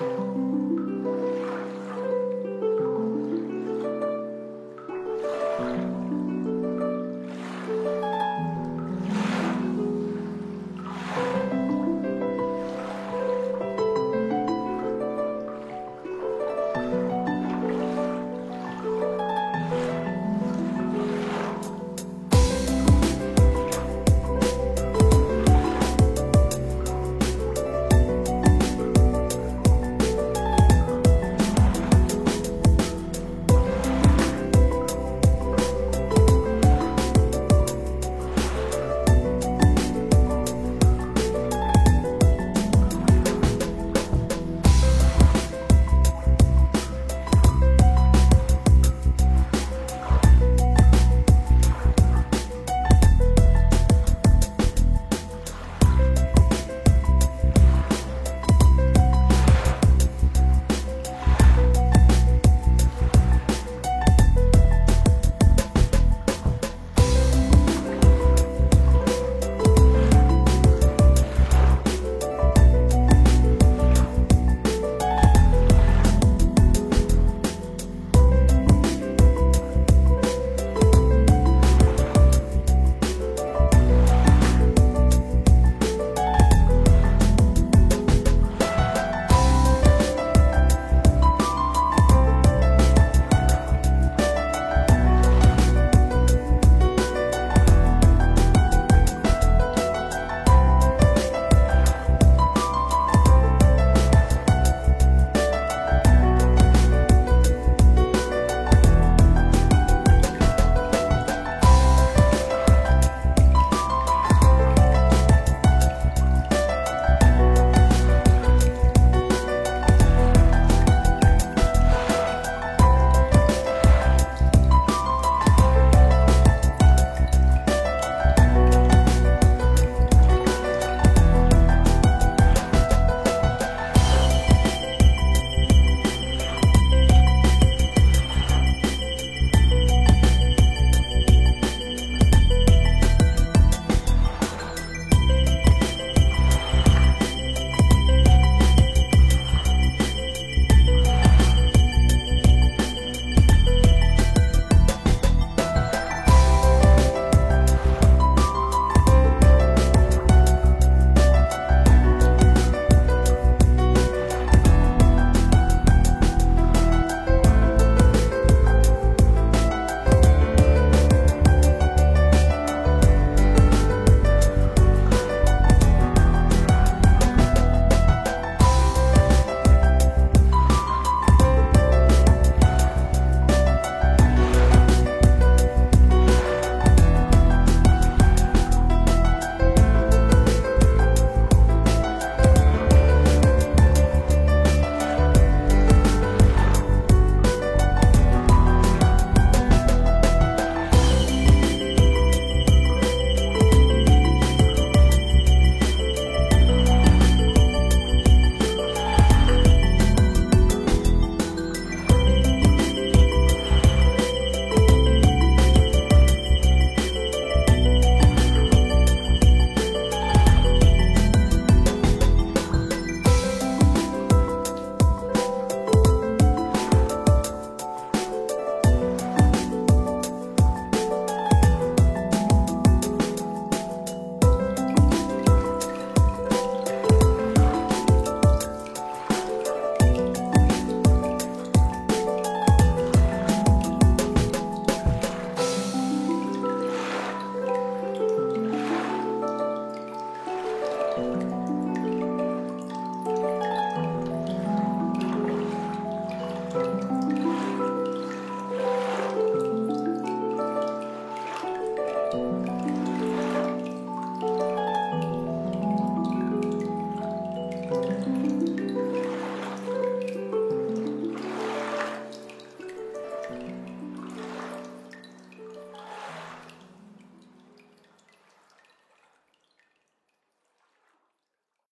うん。